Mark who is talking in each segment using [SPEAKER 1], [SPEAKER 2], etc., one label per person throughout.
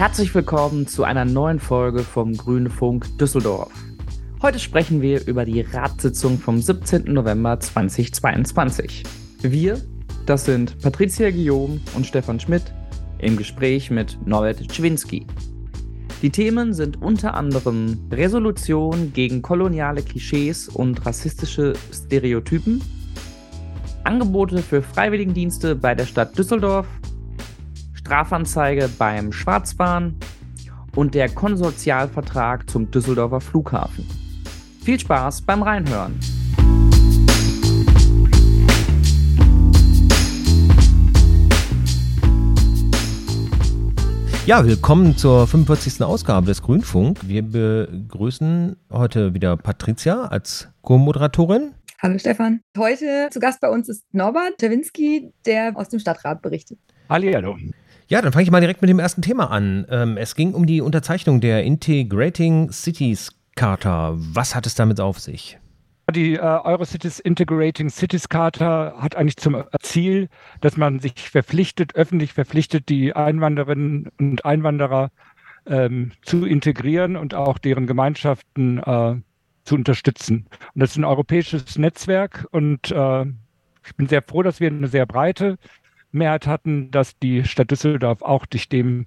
[SPEAKER 1] Herzlich willkommen zu einer neuen Folge vom Grünen Funk Düsseldorf. Heute sprechen wir über die Ratssitzung vom 17. November 2022. Wir, das sind Patricia Guillaume und Stefan Schmidt, im Gespräch mit Norbert Czwinski. Die Themen sind unter anderem Resolution gegen koloniale Klischees und rassistische Stereotypen, Angebote für Freiwilligendienste bei der Stadt Düsseldorf, Strafanzeige beim Schwarzbahn und der Konsortialvertrag zum Düsseldorfer Flughafen. Viel Spaß beim Reinhören!
[SPEAKER 2] Ja, willkommen zur 45. Ausgabe des Grünfunk. Wir begrüßen heute wieder Patricia als Co-Moderatorin.
[SPEAKER 3] Hallo Stefan. Heute zu Gast bei uns ist Norbert Czerwinski, der aus dem Stadtrat berichtet.
[SPEAKER 2] Hallo. Ja, dann fange ich mal direkt mit dem ersten Thema an. Ähm, es ging um die Unterzeichnung der Integrating Cities Charta. Was hat es damit auf sich?
[SPEAKER 4] Die äh, Eurocities Integrating Cities Charta hat eigentlich zum Ziel, dass man sich verpflichtet, öffentlich verpflichtet, die Einwanderinnen und Einwanderer ähm, zu integrieren und auch deren Gemeinschaften äh, zu unterstützen. Und das ist ein europäisches Netzwerk und äh, ich bin sehr froh, dass wir eine sehr breite Mehrheit hatten, dass die Stadt Düsseldorf auch durch dem,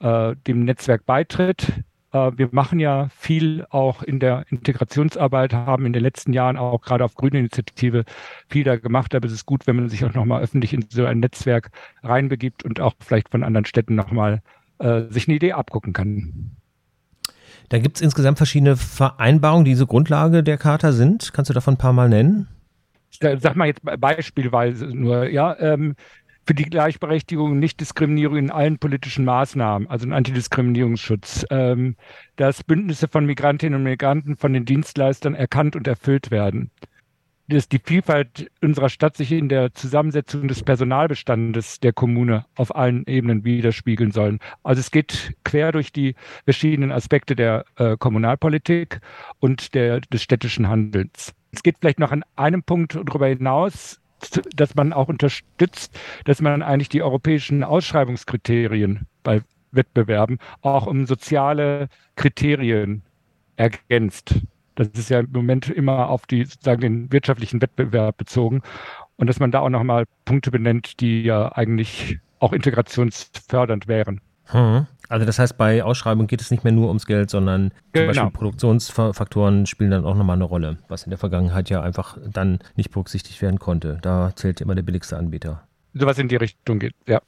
[SPEAKER 4] äh, dem Netzwerk beitritt. Äh, wir machen ja viel auch in der Integrationsarbeit, haben in den letzten Jahren auch gerade auf grüne Initiative viel da gemacht. Aber es ist gut, wenn man sich auch nochmal öffentlich in so ein Netzwerk reinbegibt und auch vielleicht von anderen Städten nochmal äh, sich eine Idee abgucken kann.
[SPEAKER 2] Da gibt es insgesamt verschiedene Vereinbarungen, die so Grundlage der Charta sind. Kannst du davon ein paar Mal nennen?
[SPEAKER 4] Sag mal jetzt beispielsweise nur, ja. Ähm, für die Gleichberechtigung und Nichtdiskriminierung in allen politischen Maßnahmen, also ein Antidiskriminierungsschutz, ähm, dass Bündnisse von Migrantinnen und Migranten von den Dienstleistern erkannt und erfüllt werden. Dass die Vielfalt unserer Stadt sich in der Zusammensetzung des Personalbestandes der Kommune auf allen Ebenen widerspiegeln sollen. Also es geht quer durch die verschiedenen Aspekte der äh, Kommunalpolitik und der, des städtischen Handelns. Es geht vielleicht noch an einem Punkt darüber hinaus, dass man auch unterstützt, dass man eigentlich die europäischen Ausschreibungskriterien bei Wettbewerben auch um soziale Kriterien ergänzt. Das ist ja im Moment immer auf die, sozusagen den wirtschaftlichen Wettbewerb bezogen. Und dass man da auch nochmal Punkte benennt, die ja eigentlich auch integrationsfördernd wären.
[SPEAKER 2] Hm. Also das heißt, bei Ausschreibungen geht es nicht mehr nur ums Geld, sondern genau. zum Beispiel Produktionsfaktoren spielen dann auch nochmal eine Rolle, was in der Vergangenheit ja einfach dann nicht berücksichtigt werden konnte. Da zählt immer der billigste Anbieter.
[SPEAKER 4] Sowas in die Richtung geht, ja.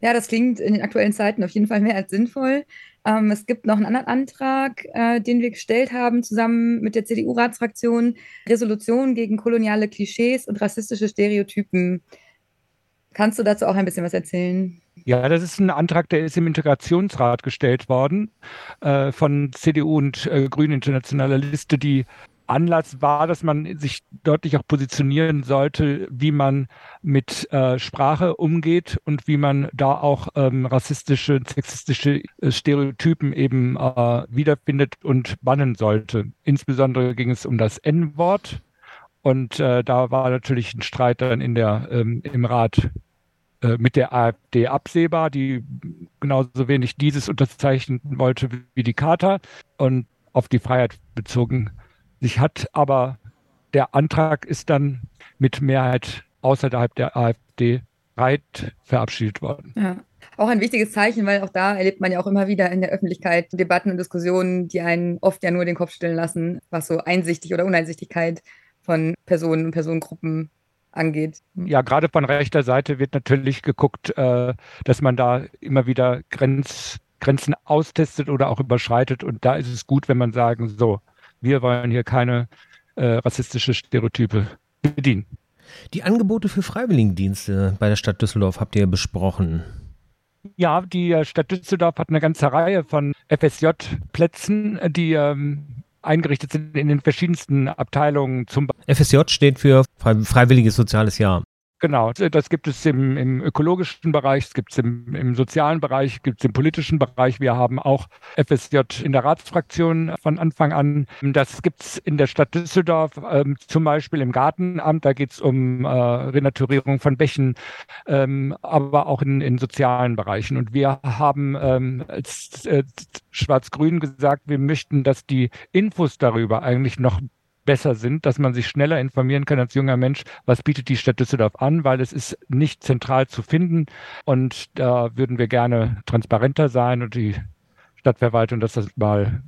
[SPEAKER 3] Ja, das klingt in den aktuellen Zeiten auf jeden Fall mehr als sinnvoll. Ähm, es gibt noch einen anderen Antrag, äh, den wir gestellt haben, zusammen mit der CDU-Ratsfraktion, Resolution gegen koloniale Klischees und rassistische Stereotypen. Kannst du dazu auch ein bisschen was erzählen?
[SPEAKER 4] Ja, das ist ein Antrag, der ist im Integrationsrat gestellt worden äh, von CDU und äh, Grünen Internationaler Liste, die Anlass war, dass man sich deutlich auch positionieren sollte, wie man mit äh, Sprache umgeht und wie man da auch ähm, rassistische, sexistische äh, Stereotypen eben äh, wiederfindet und bannen sollte. Insbesondere ging es um das N-Wort. Und äh, da war natürlich ein Streit dann in der, ähm, im Rat äh, mit der AfD absehbar, die genauso wenig dieses unterzeichnen wollte wie die Charta und auf die Freiheit bezogen sich hat. Aber der Antrag ist dann mit Mehrheit außerhalb der AfD breit verabschiedet worden.
[SPEAKER 3] Ja. Auch ein wichtiges Zeichen, weil auch da erlebt man ja auch immer wieder in der Öffentlichkeit Debatten und Diskussionen, die einen oft ja nur den Kopf stellen lassen, was so Einsichtig oder Uneinsichtigkeit von Personen und Personengruppen angeht.
[SPEAKER 4] Ja, gerade von rechter Seite wird natürlich geguckt, äh, dass man da immer wieder Grenz, Grenzen austestet oder auch überschreitet. Und da ist es gut, wenn man sagen, so, wir wollen hier keine äh, rassistische Stereotype bedienen.
[SPEAKER 2] Die Angebote für Freiwilligendienste bei der Stadt Düsseldorf habt ihr besprochen.
[SPEAKER 4] Ja, die äh, Stadt Düsseldorf hat eine ganze Reihe von FSJ-Plätzen, die ähm, eingerichtet sind in den verschiedensten Abteilungen. Zum
[SPEAKER 2] FSJ steht für Freiwilliges Soziales Jahr.
[SPEAKER 4] Genau, das gibt es im, im ökologischen Bereich, es gibt es im, im, sozialen Bereich, gibt es im politischen Bereich. Wir haben auch FSJ in der Ratsfraktion von Anfang an. Das gibt es in der Stadt Düsseldorf, ähm, zum Beispiel im Gartenamt, da geht es um äh, Renaturierung von Bächen, ähm, aber auch in, in, sozialen Bereichen. Und wir haben ähm, als äh, Schwarz-Grün gesagt, wir möchten, dass die Infos darüber eigentlich noch besser sind, dass man sich schneller informieren kann als junger Mensch, was bietet die Stadt Düsseldorf an, weil es ist nicht zentral zu finden und da würden wir gerne transparenter sein und die Stadtverwaltung, dass das mal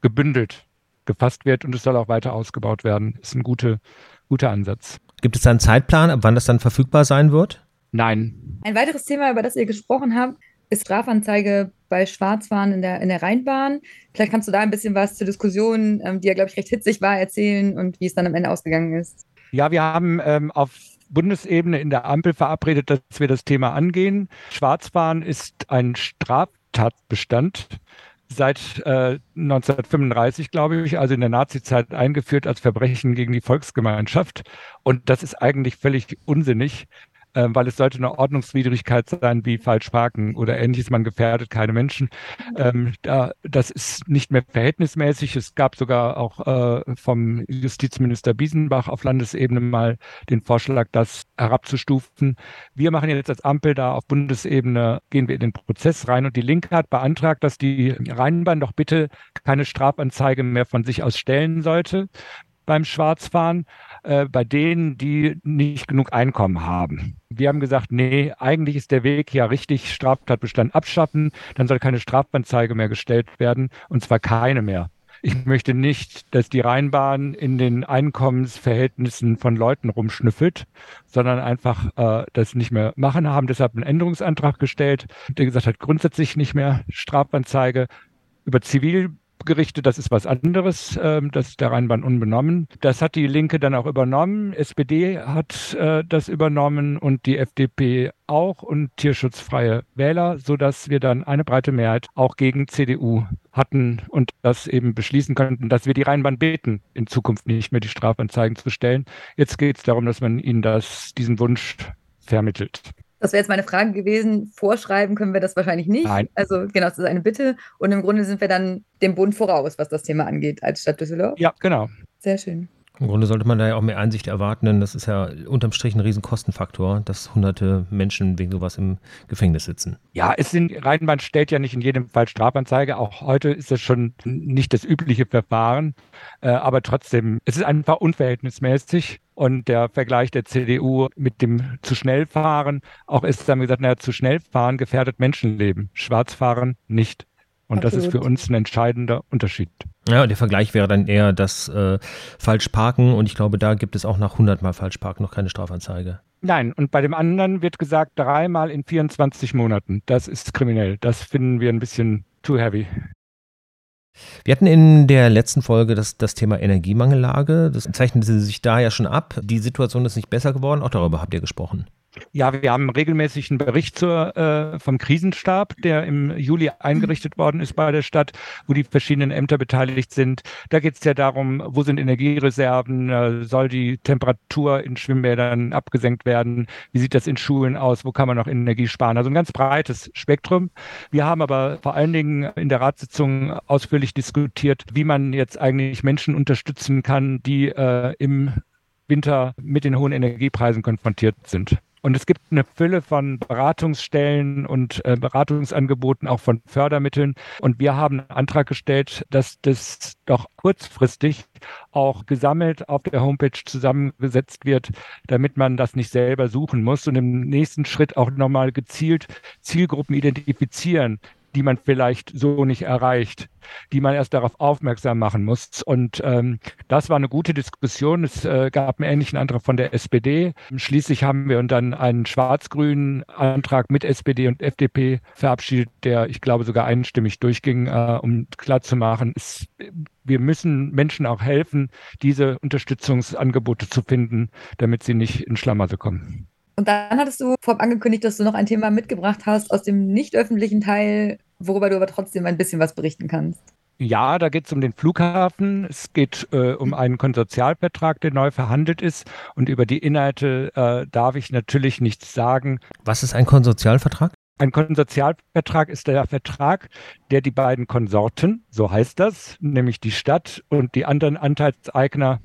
[SPEAKER 4] gebündelt gefasst wird und es soll auch weiter ausgebaut werden. Ist ein gute, guter Ansatz.
[SPEAKER 2] Gibt es da einen Zeitplan, ab wann das dann verfügbar sein wird?
[SPEAKER 4] Nein.
[SPEAKER 3] Ein weiteres Thema, über das ihr gesprochen habt, ist Strafanzeige bei Schwarzfahren in der, in der Rheinbahn. Vielleicht kannst du da ein bisschen was zur Diskussion, ähm, die ja, glaube ich, recht hitzig war, erzählen und wie es dann am Ende ausgegangen ist.
[SPEAKER 4] Ja, wir haben ähm, auf Bundesebene in der Ampel verabredet, dass wir das Thema angehen. Schwarzfahren ist ein Straftatbestand seit äh, 1935, glaube ich, also in der Nazizeit eingeführt als Verbrechen gegen die Volksgemeinschaft. Und das ist eigentlich völlig unsinnig, ähm, weil es sollte eine Ordnungswidrigkeit sein wie falsch parken oder ähnliches. Man gefährdet keine Menschen. Ähm, da, das ist nicht mehr verhältnismäßig. Es gab sogar auch äh, vom Justizminister Biesenbach auf Landesebene mal den Vorschlag, das herabzustufen. Wir machen jetzt als Ampel da auf Bundesebene, gehen wir in den Prozess rein und die Linke hat beantragt, dass die Rheinbahn doch bitte keine Strafanzeige mehr von sich aus stellen sollte beim Schwarzfahren äh, bei denen, die nicht genug Einkommen haben. Wir haben gesagt, nee, eigentlich ist der Weg ja richtig, Straftatbestand abschaffen, dann soll keine Strafanzeige mehr gestellt werden und zwar keine mehr. Ich möchte nicht, dass die Rheinbahn in den Einkommensverhältnissen von Leuten rumschnüffelt, sondern einfach äh, das nicht mehr machen, haben deshalb einen Änderungsantrag gestellt, der gesagt hat, grundsätzlich nicht mehr Strafanzeige. Über Zivil Gerichte, das ist was anderes, ähm, das ist der Rheinbahn unbenommen. Das hat die Linke dann auch übernommen, SPD hat äh, das übernommen und die FDP auch und tierschutzfreie Wähler, sodass wir dann eine breite Mehrheit auch gegen CDU hatten und das eben beschließen könnten, dass wir die Rheinbahn beten, in Zukunft nicht mehr die Strafanzeigen zu stellen. Jetzt geht es darum, dass man ihnen das, diesen Wunsch vermittelt.
[SPEAKER 3] Das wäre jetzt meine Frage gewesen. Vorschreiben können wir das wahrscheinlich nicht.
[SPEAKER 4] Nein.
[SPEAKER 3] Also genau, das ist eine Bitte. Und im Grunde sind wir dann dem Bund voraus, was das Thema angeht, als Stadt Düsseldorf.
[SPEAKER 4] Ja, genau.
[SPEAKER 3] Sehr schön.
[SPEAKER 2] Im Grunde sollte man da ja auch mehr Einsicht erwarten, denn das ist ja unterm Strich ein Riesenkostenfaktor, dass hunderte Menschen wegen sowas im Gefängnis sitzen.
[SPEAKER 4] Ja, es sind, Rheinbahn stellt ja nicht in jedem Fall Strafanzeige. Auch heute ist das schon nicht das übliche Verfahren. Äh, aber trotzdem, es ist einfach unverhältnismäßig. Und der Vergleich der CDU mit dem zu schnell fahren, auch ist dann gesagt, naja, zu schnell fahren gefährdet Menschenleben, schwarz fahren nicht. Und Absolut. das ist für uns ein entscheidender Unterschied.
[SPEAKER 2] Ja, der Vergleich wäre dann eher das äh, Falschparken und ich glaube, da gibt es auch nach 100 Mal Falschparken noch keine Strafanzeige.
[SPEAKER 4] Nein, und bei dem anderen wird gesagt, dreimal in 24 Monaten. Das ist kriminell. Das finden wir ein bisschen too heavy.
[SPEAKER 2] Wir hatten in der letzten Folge das, das Thema Energiemangellage. Das zeichnete sich da ja schon ab. Die Situation ist nicht besser geworden. Auch darüber habt ihr gesprochen.
[SPEAKER 4] Ja, wir haben regelmäßig einen Bericht zur, äh, vom Krisenstab, der im Juli eingerichtet worden ist bei der Stadt, wo die verschiedenen Ämter beteiligt sind. Da geht es ja darum, wo sind Energiereserven, äh, soll die Temperatur in Schwimmbädern abgesenkt werden, wie sieht das in Schulen aus, wo kann man noch Energie sparen. Also ein ganz breites Spektrum. Wir haben aber vor allen Dingen in der Ratssitzung ausführlich diskutiert, wie man jetzt eigentlich Menschen unterstützen kann, die äh, im Winter mit den hohen Energiepreisen konfrontiert sind. Und es gibt eine Fülle von Beratungsstellen und äh, Beratungsangeboten, auch von Fördermitteln. Und wir haben einen Antrag gestellt, dass das doch kurzfristig auch gesammelt auf der Homepage zusammengesetzt wird, damit man das nicht selber suchen muss und im nächsten Schritt auch nochmal gezielt Zielgruppen identifizieren, die man vielleicht so nicht erreicht, die man erst darauf aufmerksam machen muss. Und ähm, das war eine gute Diskussion. Es äh, gab einen ähnlichen Antrag von der SPD. Schließlich haben wir dann einen schwarz-grünen Antrag mit SPD und FDP verabschiedet, der, ich glaube, sogar einstimmig durchging, äh, um klarzumachen, es, wir müssen Menschen auch helfen, diese Unterstützungsangebote zu finden, damit sie nicht in Schlamassel kommen.
[SPEAKER 3] Und dann hattest du vorab angekündigt, dass du noch ein Thema mitgebracht hast aus dem nicht öffentlichen Teil, worüber du aber trotzdem ein bisschen was berichten kannst.
[SPEAKER 4] Ja, da geht es um den Flughafen. Es geht äh, um einen Konsortialvertrag, der neu verhandelt ist. Und über die Inhalte äh, darf ich natürlich nichts sagen.
[SPEAKER 2] Was ist ein Konsortialvertrag?
[SPEAKER 4] Ein Konsortialvertrag ist der Vertrag, der die beiden Konsorten, so heißt das, nämlich die Stadt und die anderen Anteilseigner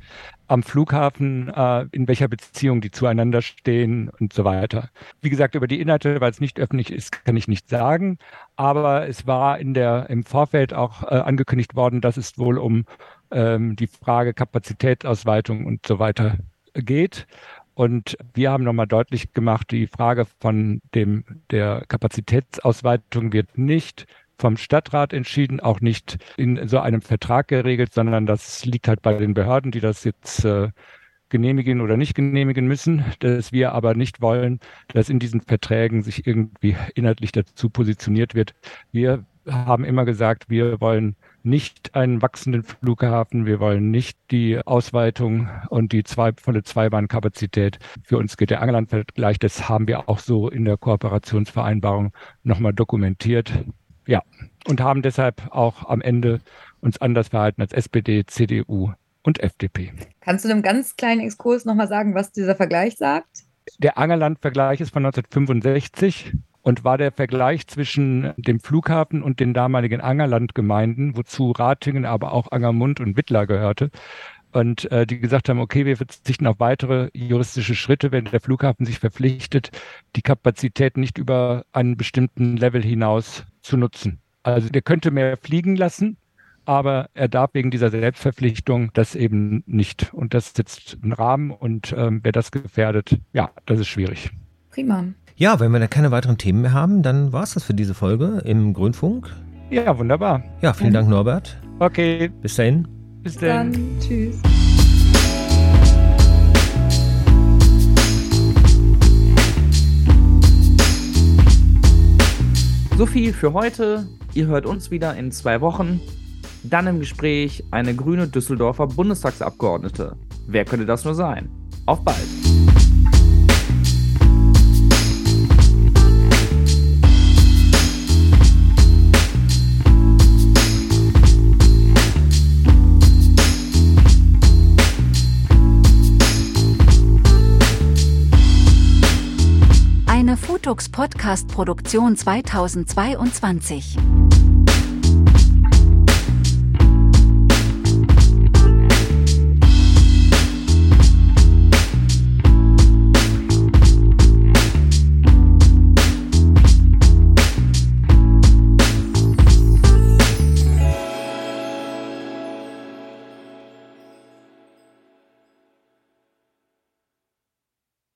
[SPEAKER 4] am Flughafen, äh, in welcher Beziehung die zueinander stehen und so weiter. Wie gesagt, über die Inhalte, weil es nicht öffentlich ist, kann ich nicht sagen. Aber es war in der, im Vorfeld auch äh, angekündigt worden, dass es wohl um ähm, die Frage Kapazitätsausweitung und so weiter geht. Und wir haben nochmal deutlich gemacht, die Frage von dem, der Kapazitätsausweitung wird nicht vom Stadtrat entschieden, auch nicht in so einem Vertrag geregelt, sondern das liegt halt bei den Behörden, die das jetzt äh, genehmigen oder nicht genehmigen müssen, dass wir aber nicht wollen, dass in diesen Verträgen sich irgendwie inhaltlich dazu positioniert wird. Wir haben immer gesagt, wir wollen nicht einen wachsenden Flughafen. Wir wollen nicht die Ausweitung und die zwei, volle Zweibahnkapazität. Für uns geht der Angelandvergleich. Das haben wir auch so in der Kooperationsvereinbarung nochmal dokumentiert. Ja, und haben deshalb auch am Ende uns anders verhalten als SPD, CDU und FDP.
[SPEAKER 3] Kannst du einem ganz kleinen Exkurs nochmal sagen, was dieser Vergleich sagt?
[SPEAKER 4] Der Angerland-Vergleich ist von 1965 und war der Vergleich zwischen dem Flughafen und den damaligen Angerlandgemeinden, wozu Ratingen, aber auch Angermund und Wittler gehörte. Und äh, die gesagt haben, okay, wir verzichten auf weitere juristische Schritte, wenn der Flughafen sich verpflichtet, die Kapazität nicht über einen bestimmten Level hinaus zu nutzen. Also der könnte mehr fliegen lassen, aber er darf wegen dieser Selbstverpflichtung das eben nicht. Und das ist jetzt ein Rahmen und ähm, wer das gefährdet, ja, das ist schwierig.
[SPEAKER 3] Prima.
[SPEAKER 2] Ja, wenn wir dann keine weiteren Themen mehr haben, dann war es das für diese Folge im Grünfunk.
[SPEAKER 4] Ja, wunderbar.
[SPEAKER 2] Ja, vielen Dank, Norbert.
[SPEAKER 4] Okay.
[SPEAKER 2] Bis dahin.
[SPEAKER 4] Bis dann.
[SPEAKER 3] Dann tschüss.
[SPEAKER 1] So viel für heute. Ihr hört uns wieder in zwei Wochen. Dann im Gespräch eine grüne Düsseldorfer Bundestagsabgeordnete. Wer könnte das nur sein? Auf bald.
[SPEAKER 5] Futux Podcast Produktion 2022.